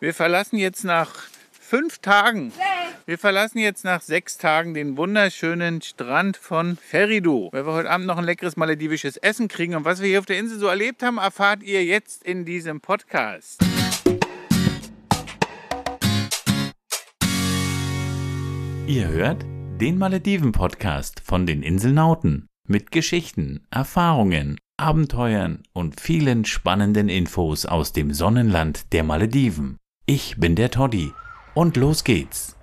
Wir verlassen jetzt nach fünf Tagen. Wir verlassen jetzt nach sechs Tagen den wunderschönen Strand von Ferido. Weil wir heute Abend noch ein leckeres maledivisches Essen kriegen. Und was wir hier auf der Insel so erlebt haben, erfahrt ihr jetzt in diesem Podcast. Ihr hört den Malediven-Podcast von den Inselnauten mit Geschichten, Erfahrungen, Abenteuern und vielen spannenden Infos aus dem Sonnenland der Malediven. Ich bin der Toddy und los geht's.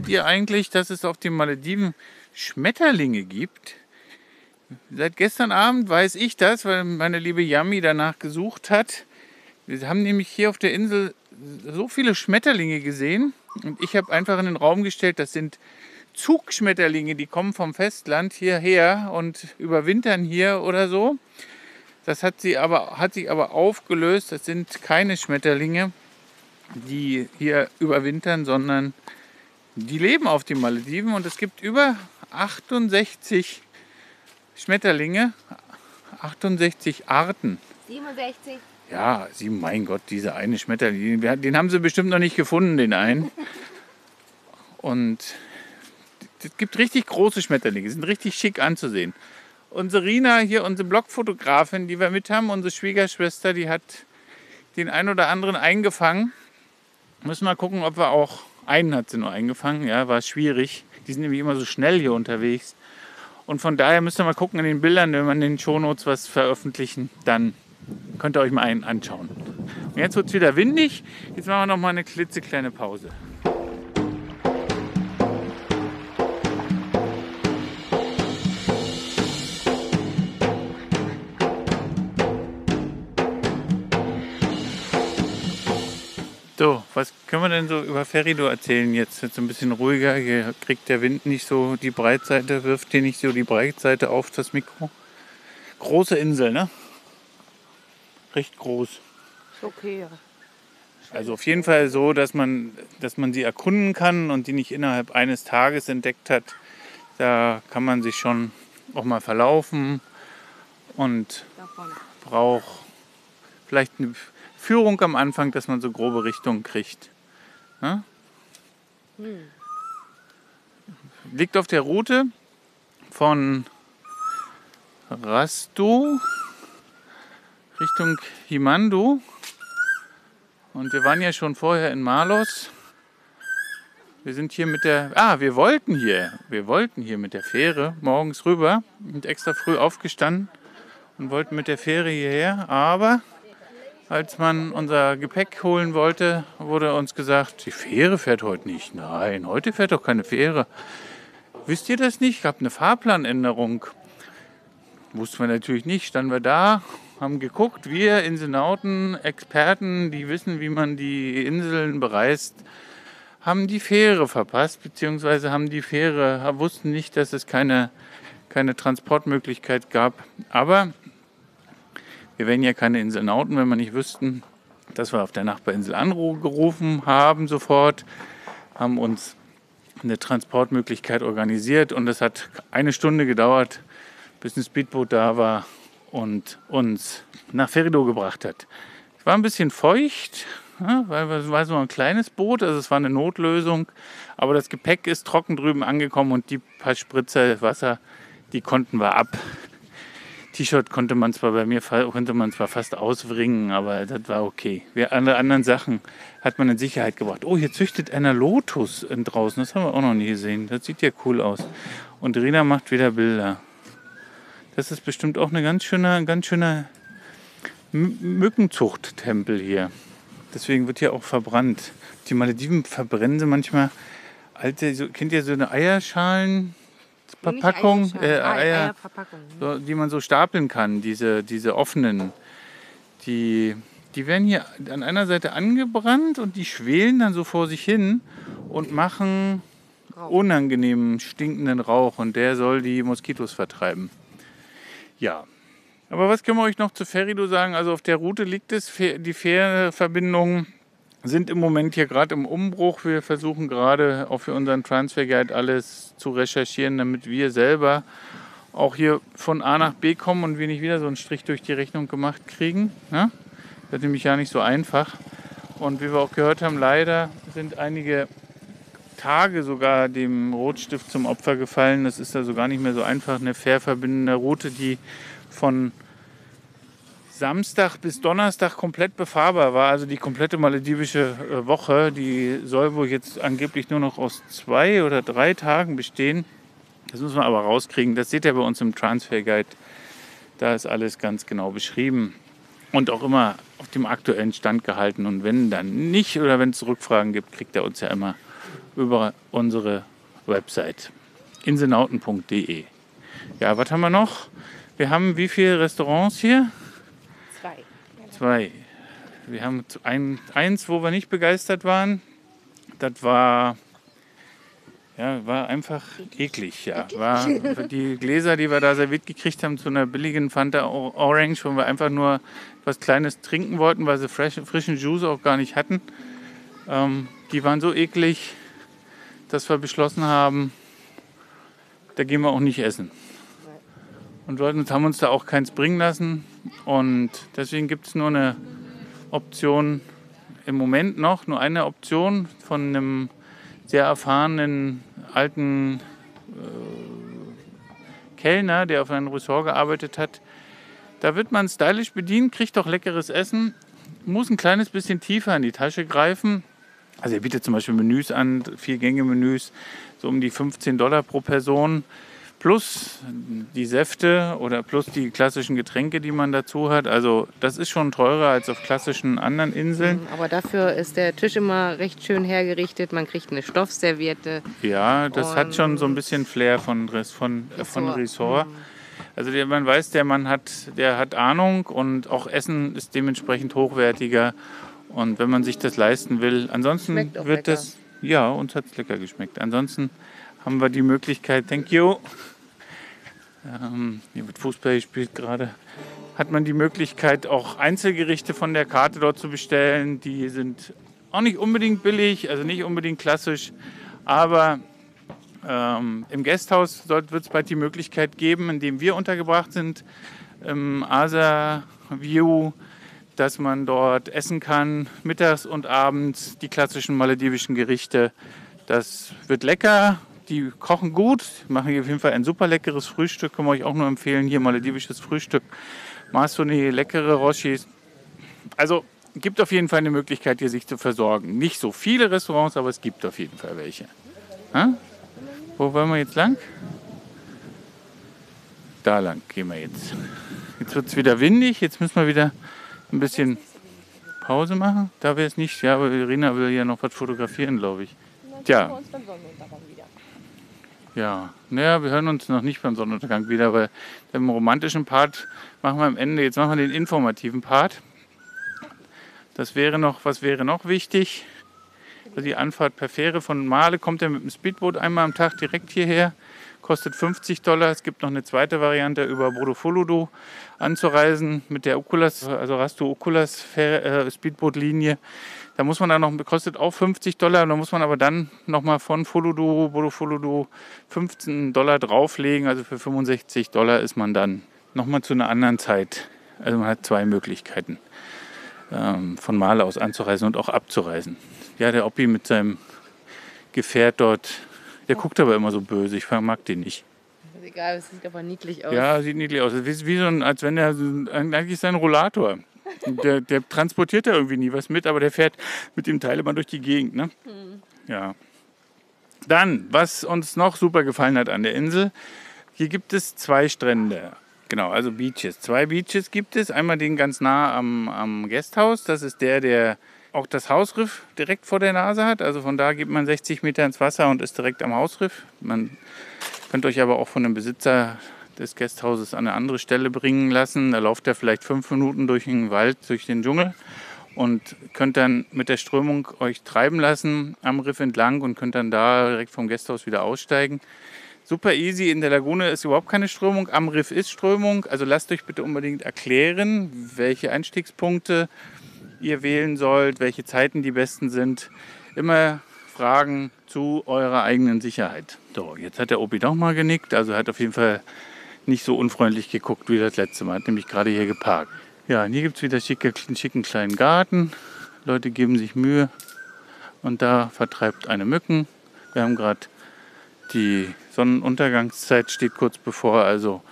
Wusstet ihr eigentlich, dass es auf den Malediven Schmetterlinge gibt? Seit gestern Abend weiß ich das, weil meine liebe Yami danach gesucht hat. Wir haben nämlich hier auf der Insel so viele Schmetterlinge gesehen und ich habe einfach in den Raum gestellt, das sind Zugschmetterlinge, die kommen vom Festland hierher und überwintern hier oder so. Das hat, sie aber, hat sich aber aufgelöst. Das sind keine Schmetterlinge, die hier überwintern, sondern die leben auf den Malediven und es gibt über 68 Schmetterlinge, 68 Arten. 67. Ja, sie, mein Gott, dieser eine Schmetterling, den haben sie bestimmt noch nicht gefunden, den einen. Und es gibt richtig große Schmetterlinge, die sind richtig schick anzusehen. Unsere Rina hier, unsere Blogfotografin, die wir mit haben, unsere Schwiegerschwester, die hat den einen oder anderen eingefangen. Müssen wir gucken, ob wir auch einen hat sie nur eingefangen, ja, war schwierig. Die sind nämlich immer so schnell hier unterwegs. Und von daher müsst ihr mal gucken in den Bildern, wenn wir in den Shownotes was veröffentlichen, dann könnt ihr euch mal einen anschauen. Und jetzt wird es wieder windig. Jetzt machen wir noch mal eine klitzekleine Pause. So, was können wir denn so über Ferido erzählen jetzt? Jetzt ein bisschen ruhiger. Hier kriegt der Wind nicht so die Breitseite, wirft hier nicht so die Breitseite auf das Mikro. Große Insel, ne? Recht groß. Ist okay, ja. Also auf jeden Fall so, dass man, dass man sie erkunden kann und die nicht innerhalb eines Tages entdeckt hat. Da kann man sich schon auch mal verlaufen und Davon. braucht vielleicht eine Führung am Anfang, dass man so grobe Richtungen kriegt. Ne? Liegt auf der Route von Rasto Richtung Himando. Und wir waren ja schon vorher in Malos. Wir sind hier mit der. Ah, wir wollten hier. Wir wollten hier mit der Fähre morgens rüber. Und extra früh aufgestanden und wollten mit der Fähre hierher. Aber als man unser Gepäck holen wollte, wurde uns gesagt, die Fähre fährt heute nicht. Nein, heute fährt doch keine Fähre. Wisst ihr das nicht? Gab eine Fahrplanänderung. Wussten wir natürlich nicht. Standen wir da, haben geguckt. Wir Inselnauten, Experten, die wissen, wie man die Inseln bereist, haben die Fähre verpasst, beziehungsweise haben die Fähre, wussten nicht, dass es keine, keine Transportmöglichkeit gab. Aber wir wären ja keine Inselnauten, wenn wir nicht wüssten, dass wir auf der Nachbarinsel angerufen haben sofort, haben uns eine Transportmöglichkeit organisiert und es hat eine Stunde gedauert, bis ein Speedboot da war und uns nach Ferido gebracht hat. Es war ein bisschen feucht, weil es war so ein kleines Boot, also es war eine Notlösung, aber das Gepäck ist trocken drüben angekommen und die paar Spritzer Wasser, die konnten wir ab. T-Shirt konnte man zwar bei mir konnte man zwar fast auswringen, aber das war okay. Wir, alle anderen Sachen hat man in Sicherheit gebracht. Oh, hier züchtet einer Lotus draußen. Das haben wir auch noch nie gesehen. Das sieht ja cool aus. Und Rina macht wieder Bilder. Das ist bestimmt auch eine ganz schöner, ganz schöner Mückenzuchttempel hier. Deswegen wird hier auch verbrannt. Die Malediven verbrennen sie manchmal alte, so, kennt ihr so eine Eierschalen? Verpackung, Nicht äh, Eierschalen, ah, Eier, Eierverpackung. so, die man so stapeln kann, diese, diese offenen. Die, die werden hier an einer Seite angebrannt und die schwelen dann so vor sich hin und machen unangenehmen, stinkenden Rauch und der soll die Moskitos vertreiben. Ja. Aber was können wir euch noch zu Ferido sagen? Also auf der Route liegt es, die Fährverbindungen sind im Moment hier gerade im Umbruch. Wir versuchen gerade auch für unseren Transfer Guide alles zu recherchieren, damit wir selber auch hier von A nach B kommen und wir nicht wieder so einen Strich durch die Rechnung gemacht kriegen. Ne? Das ist nämlich ja nicht so einfach. Und wie wir auch gehört haben, leider sind einige Tage sogar dem Rotstift zum Opfer gefallen. Das ist also gar nicht mehr so einfach. Eine fair verbindende Route, die von Samstag bis Donnerstag komplett befahrbar war. Also die komplette maledivische äh, Woche, die soll wohl jetzt angeblich nur noch aus zwei oder drei Tagen bestehen. Das müssen wir aber rauskriegen. Das seht ihr bei uns im Transfer Guide. Da ist alles ganz genau beschrieben und auch immer auf dem aktuellen Stand gehalten. Und wenn dann nicht oder wenn es Rückfragen gibt, kriegt er uns ja immer über unsere Website insenauten.de. Ja, was haben wir noch? Wir haben wie viele Restaurants hier? Zwei. Wir haben ein, eins, wo wir nicht begeistert waren. Das war ja, war einfach eklig, ja. War die Gläser, die wir da serviert gekriegt haben, zu einer billigen Fanta Orange, wo wir einfach nur was Kleines trinken wollten, weil sie fresh, frischen Juice auch gar nicht hatten. Ähm, die waren so eklig, dass wir beschlossen haben, da gehen wir auch nicht essen. Und haben uns da auch keins bringen lassen. Und deswegen gibt es nur eine Option, im Moment noch, nur eine Option von einem sehr erfahrenen alten äh, Kellner, der auf einem Ressort gearbeitet hat. Da wird man stylisch bedient, kriegt auch leckeres Essen, muss ein kleines bisschen tiefer in die Tasche greifen. Also er bietet zum Beispiel Menüs an, vier Gänge-Menüs, so um die 15 Dollar pro Person plus die Säfte oder plus die klassischen Getränke, die man dazu hat. Also das ist schon teurer als auf klassischen anderen Inseln. Mhm, aber dafür ist der Tisch immer recht schön hergerichtet. Man kriegt eine Stoffserviette. Ja, das hat schon so ein bisschen Flair von, von, äh, von Ressort. Mhm. Also der, man weiß, der Mann hat, der hat Ahnung und auch Essen ist dementsprechend hochwertiger. Und wenn man sich das leisten will, ansonsten wird lecker. das, ja, uns hat es lecker geschmeckt. Ansonsten haben wir die Möglichkeit, thank you, ähm, hier wird Fußball gespielt gerade, hat man die Möglichkeit, auch Einzelgerichte von der Karte dort zu bestellen. Die sind auch nicht unbedingt billig, also nicht unbedingt klassisch, aber ähm, im Gasthaus wird es bald die Möglichkeit geben, in dem wir untergebracht sind, im Asa View, dass man dort essen kann, mittags und abends die klassischen maledivischen Gerichte. Das wird lecker, die kochen gut, machen hier auf jeden Fall ein super leckeres Frühstück. Kann man euch auch nur empfehlen. Hier maledivisches Frühstück. Masoni, leckere Roshis. Also gibt auf jeden Fall eine Möglichkeit, hier sich zu versorgen. Nicht so viele Restaurants, aber es gibt auf jeden Fall welche. Ha? Wo wollen wir jetzt lang? Da lang gehen wir jetzt. Jetzt wird es wieder windig. Jetzt müssen wir wieder ein bisschen Pause machen. Da wäre es nicht. Ja, aber Irina will ja noch was fotografieren, glaube ich. Tja. Ja, naja, wir hören uns noch nicht beim Sonnenuntergang wieder, weil im romantischen Part machen wir am Ende, jetzt machen wir den informativen Part. Das wäre noch, was wäre noch wichtig? Also die Anfahrt per Fähre von Male kommt er mit dem Speedboot einmal am Tag direkt hierher, kostet 50 Dollar. Es gibt noch eine zweite Variante über Bodofoludo anzureisen mit der Oculas, also Rasto Oculas äh, Speedboot-Linie. Da muss man dann noch, kostet auch 50 Dollar, da muss man aber dann nochmal von Fuludu, Bodo Fuludu 15 Dollar drauflegen. Also für 65 Dollar ist man dann nochmal zu einer anderen Zeit. Also man hat zwei Möglichkeiten, ähm, von Male aus anzureisen und auch abzureisen. Ja, der Oppi mit seinem Gefährt dort, der guckt aber immer so böse, ich mag den nicht. egal, es sieht aber niedlich aus. Ja, sieht niedlich aus. Wie, wie so ein, als wenn er eigentlich sein Rollator. Der, der, transportiert da irgendwie nie was mit, aber der fährt mit dem Teil immer durch die Gegend. Ne? Mhm. Ja. Dann, was uns noch super gefallen hat an der Insel, hier gibt es zwei Strände. Genau, also Beaches. Zwei Beaches gibt es. Einmal den ganz nah am, am Gasthaus. Das ist der, der auch das Hausriff direkt vor der Nase hat. Also von da geht man 60 Meter ins Wasser und ist direkt am Hausriff. Man könnt euch aber auch von dem Besitzer des Gasthauses an eine andere Stelle bringen lassen. Da lauft er vielleicht fünf Minuten durch den Wald, durch den Dschungel und könnt dann mit der Strömung euch treiben lassen am Riff entlang und könnt dann da direkt vom Gasthaus wieder aussteigen. Super easy, in der Lagune ist überhaupt keine Strömung, am Riff ist Strömung. Also lasst euch bitte unbedingt erklären, welche Einstiegspunkte ihr wählen sollt, welche Zeiten die besten sind. Immer Fragen zu eurer eigenen Sicherheit. So, jetzt hat der Opi doch mal genickt, also hat auf jeden Fall nicht so unfreundlich geguckt wie das letzte Mal, hat nämlich gerade hier geparkt. Ja, und hier gibt es wieder schicke, einen schicken kleinen Garten. Leute geben sich Mühe und da vertreibt eine Mücken. Wir haben gerade die Sonnenuntergangszeit steht kurz bevor, also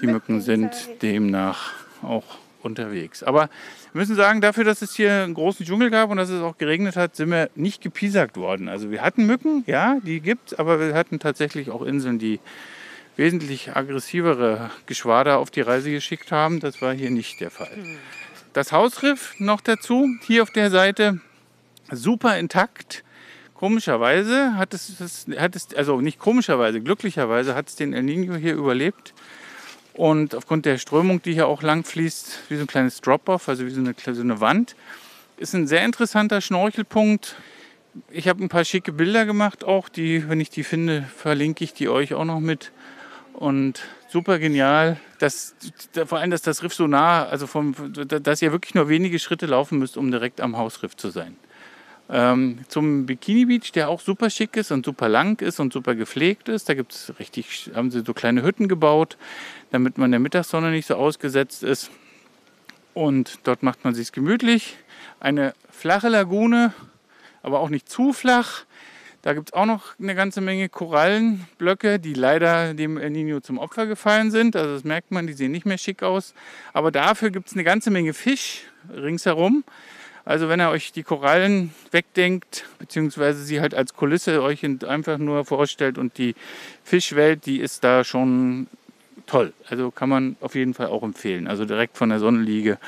die Mücken sind demnach auch unterwegs. Aber wir müssen sagen, dafür, dass es hier einen großen Dschungel gab und dass es auch geregnet hat, sind wir nicht gepiesackt worden. Also wir hatten Mücken, ja, die gibt es, aber wir hatten tatsächlich auch Inseln, die wesentlich aggressivere Geschwader auf die Reise geschickt haben. Das war hier nicht der Fall. Das Hausriff noch dazu, hier auf der Seite, super intakt. Komischerweise hat es, hat es, also nicht komischerweise, glücklicherweise hat es den El Nino hier überlebt. Und aufgrund der Strömung, die hier auch lang fließt, wie so ein kleines Drop-off, also wie so eine, so eine Wand, ist ein sehr interessanter Schnorchelpunkt. Ich habe ein paar schicke Bilder gemacht, auch die, wenn ich die finde, verlinke ich die euch auch noch mit. Und super genial, dass, vor allem, dass das Riff so nah, also vom, dass ihr wirklich nur wenige Schritte laufen müsst, um direkt am Hausriff zu sein. Ähm, zum Bikini Beach, der auch super schick ist und super lang ist und super gepflegt ist. Da gibt's richtig, haben sie so kleine Hütten gebaut, damit man der Mittagssonne nicht so ausgesetzt ist. Und dort macht man sich gemütlich. Eine flache Lagune, aber auch nicht zu flach. Da gibt es auch noch eine ganze Menge Korallenblöcke, die leider dem El Nino zum Opfer gefallen sind. Also das merkt man, die sehen nicht mehr schick aus. Aber dafür gibt es eine ganze Menge Fisch ringsherum. Also wenn ihr euch die Korallen wegdenkt, beziehungsweise sie halt als Kulisse euch einfach nur vorstellt und die Fischwelt, die ist da schon toll. Also kann man auf jeden Fall auch empfehlen. Also direkt von der Sonnenliege.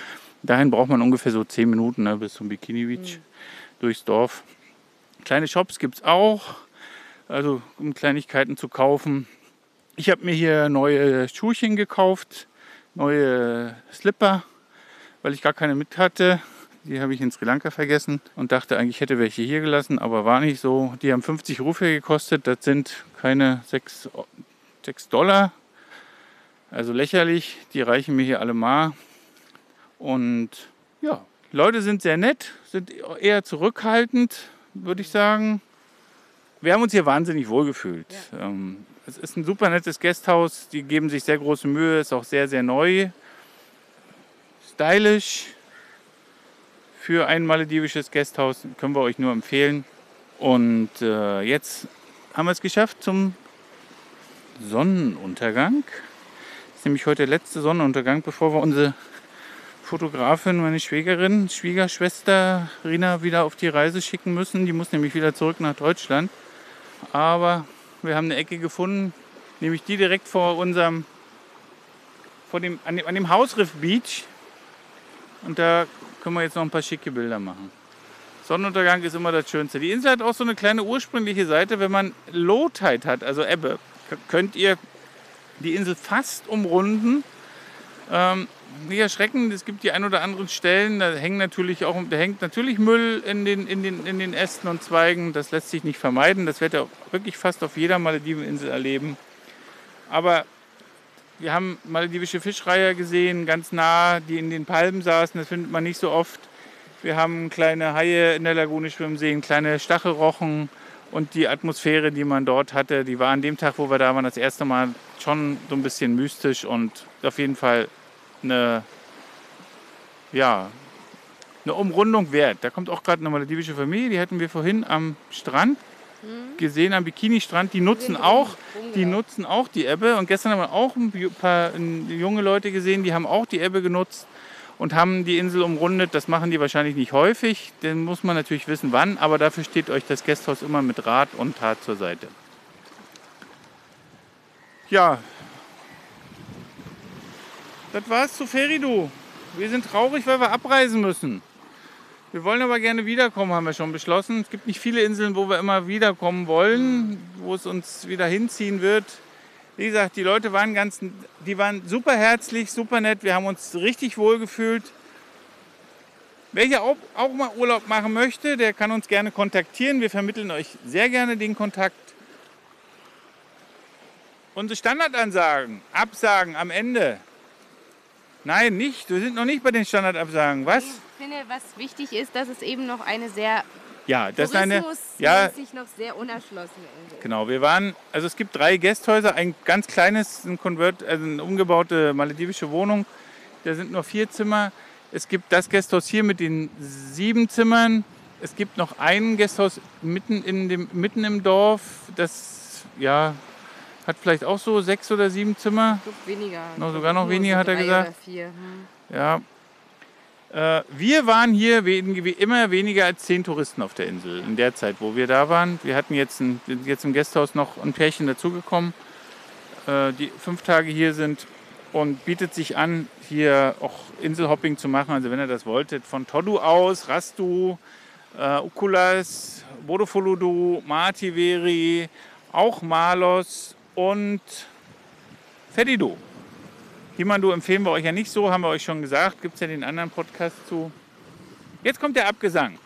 Dahin braucht man ungefähr so 10 Minuten ne, bis zum Bikini Beach mhm. durchs Dorf. Kleine Shops gibt es auch, also um Kleinigkeiten zu kaufen. Ich habe mir hier neue Schuhchen gekauft, neue Slipper, weil ich gar keine mit hatte. Die habe ich in Sri Lanka vergessen und dachte eigentlich, hätte welche hier gelassen, aber war nicht so. Die haben 50 Rufe gekostet, das sind keine 6, 6 Dollar. Also lächerlich, die reichen mir hier alle mal. Und ja, Leute sind sehr nett, sind eher zurückhaltend, würde ich sagen. Wir haben uns hier wahnsinnig wohl gefühlt. Ja. Ähm, es ist ein super nettes Gasthaus, die geben sich sehr große Mühe, ist auch sehr, sehr neu, stylisch für ein maledivisches Gasthaus, können wir euch nur empfehlen. Und äh, jetzt haben wir es geschafft zum Sonnenuntergang. Das ist nämlich heute der letzte Sonnenuntergang, bevor wir unsere Fotografin, meine Schwägerin, Schwiegerschwester Rina wieder auf die Reise schicken müssen. Die muss nämlich wieder zurück nach Deutschland. Aber wir haben eine Ecke gefunden, nämlich die direkt vor unserem, vor dem, an, dem, an dem Hausriff Beach. Und da können wir jetzt noch ein paar schicke Bilder machen. Sonnenuntergang ist immer das Schönste. Die Insel hat auch so eine kleine ursprüngliche Seite. Wenn man Low Tide hat, also Ebbe, könnt ihr die Insel fast umrunden. Ähm, nicht erschrecken, es gibt die ein oder anderen Stellen, da hängt natürlich auch, da hängt natürlich Müll in den, in, den, in den Ästen und Zweigen. Das lässt sich nicht vermeiden. Das werdet ihr wirklich fast auf jeder Malediveninsel erleben. Aber wir haben maledivische Fischreiher gesehen, ganz nah, die in den Palmen saßen. Das findet man nicht so oft. Wir haben kleine Haie in der Lagune schwimmen sehen, kleine Stachelrochen. Und die Atmosphäre, die man dort hatte, die war an dem Tag, wo wir da waren, das erste Mal schon so ein bisschen mystisch und auf jeden Fall eine, ja, eine Umrundung wert. Da kommt auch gerade eine maledivische Familie, die hatten wir vorhin am Strand gesehen am Bikini-Strand, die nutzen auch, die nutzen auch die Ebbe. Und gestern haben wir auch ein paar junge Leute gesehen, die haben auch die Ebbe genutzt und haben die Insel umrundet. Das machen die wahrscheinlich nicht häufig. Dann muss man natürlich wissen, wann. Aber dafür steht euch das Gasthaus immer mit Rat und Tat zur Seite. Ja, das war's zu Feridu. Wir sind traurig, weil wir abreisen müssen. Wir wollen aber gerne wiederkommen, haben wir schon beschlossen. Es gibt nicht viele Inseln, wo wir immer wiederkommen wollen, wo es uns wieder hinziehen wird. Wie gesagt, die Leute waren ganz, die waren super herzlich, super nett. Wir haben uns richtig wohl gefühlt. Wer hier auch, auch mal Urlaub machen möchte, der kann uns gerne kontaktieren. Wir vermitteln euch sehr gerne den Kontakt. Unsere Standardansagen, Absagen am Ende. Nein, nicht. Wir sind noch nicht bei den Standardabsagen. Was? Ich finde, was wichtig ist, dass es eben noch eine sehr Ja, das ist eine. Ja, noch sehr unerschlossene Insel. Genau, wir waren, also es gibt drei Gästhäuser, ein ganz kleines, ein Convert, also eine umgebaute maledivische Wohnung. Da sind nur vier Zimmer. Es gibt das Gästhaus hier mit den sieben Zimmern. Es gibt noch ein Gästhaus mitten, in dem, mitten im Dorf. Das ja, hat vielleicht auch so sechs oder sieben Zimmer. Weniger. Noch sogar noch weniger, hat er gesagt. Oder vier. Hm. Ja. Äh, wir waren hier wie immer weniger als zehn Touristen auf der Insel in der Zeit, wo wir da waren. Wir hatten jetzt, ein, jetzt im Gästhaus noch ein Pärchen dazugekommen, äh, die fünf Tage hier sind und bietet sich an, hier auch Inselhopping zu machen. Also wenn ihr das wolltet, von Todu aus, Rastu, äh, Ukulas, Bodofoludu, Mativeri, auch Malos und Fedido. Himandu empfehlen wir euch ja nicht so, haben wir euch schon gesagt. Gibt es ja den anderen Podcast zu. Jetzt kommt der Abgesang.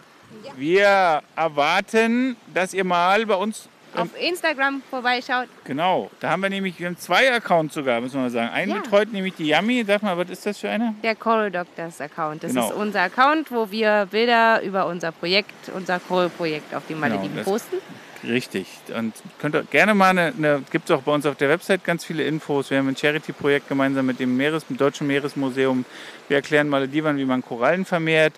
Ja. Wir erwarten, dass ihr mal bei uns. Auf Instagram vorbeischaut. Genau, da haben wir nämlich, wir haben zwei Accounts sogar, müssen wir mal sagen. Einen Ja. betreut nämlich die Yami. Sag mal, was ist das für eine? Der Coral Doctors Account. Das Genau. ist unser Account, wo wir Bilder über unser Projekt, unser Coral-Projekt auf den Malediven das- posten. Richtig. Und könnt ihr gerne mal eine, eine gibt es auch bei uns auf der Website ganz viele Infos. Wir haben ein Charity-Projekt gemeinsam mit dem, Meeres, dem Deutschen Meeresmuseum. Wir erklären Maledivern, wie man Korallen vermehrt.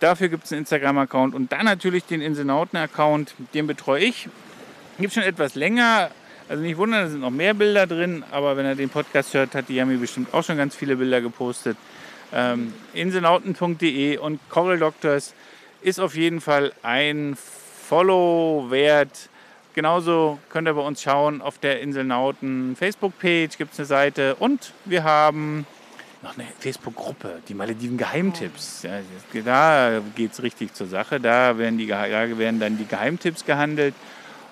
Dafür gibt es einen Instagram-Account und dann natürlich den Inselnauten-Account. Den betreue ich. Gibt schon etwas länger. Also nicht wundern, da sind noch mehr Bilder drin. Aber wenn er den Podcast hört, hat die Yami bestimmt auch schon ganz viele Bilder gepostet. Ähm, inselnauten.de und Coral Doctors ist auf jeden Fall ein Follow wert. Genauso könnt ihr bei uns schauen auf der Inselnauten Facebook-Page gibt es eine Seite und wir haben noch eine Facebook-Gruppe, die Malediven Geheimtipps. Ja, da geht es richtig zur Sache. Da werden, die, da werden dann die Geheimtipps gehandelt.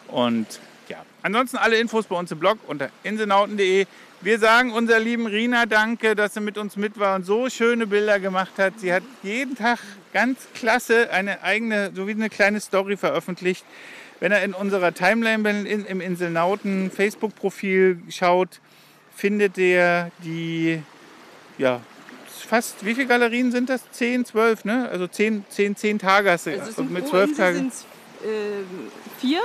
Und ja, ansonsten alle Infos bei uns im Blog unter inselnauten.de. Wir sagen unserer lieben Rina Danke, dass sie mit uns mit war und so schöne Bilder gemacht hat. Sie hat jeden Tag ganz klasse eine eigene, so wie eine kleine Story veröffentlicht. Wenn er in unserer Timeline in, im Inselnauten Facebook-Profil schaut, findet er die, ja, fast, wie viele Galerien sind das? 10, 12, ne? Also 10, 10, 10 Tage hast du. Also es sind mit pro 12 Insel Tagen. sind's, äh, vier.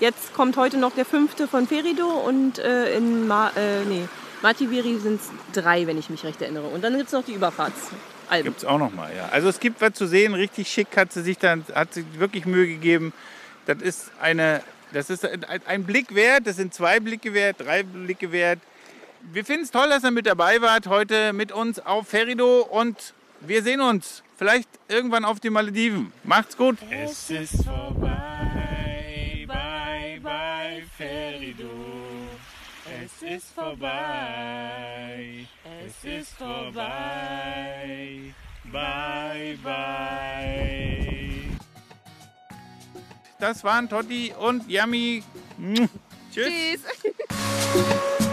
Jetzt kommt heute noch der fünfte von Ferido und äh, in Ma äh, nee, Mativeri sind es drei, wenn ich mich recht erinnere. Und dann gibt es noch die Überfahrtsalben. Gibt es auch noch mal, ja. Also es gibt was zu sehen, richtig schick hat sie sich dann, hat sie wirklich Mühe gegeben. Das ist eine, das ist ein, ein Blick wert, das sind zwei Blicke wert, drei Blicke wert. Wir finden es toll, dass ihr mit dabei wart heute mit uns auf Ferido und wir sehen uns vielleicht irgendwann auf den Malediven. Macht's gut. Es ist vorbei, Es ist vorbei, es ist vorbei, bye bye. Das waren Totti und Yami. Tschüss. Tschüss.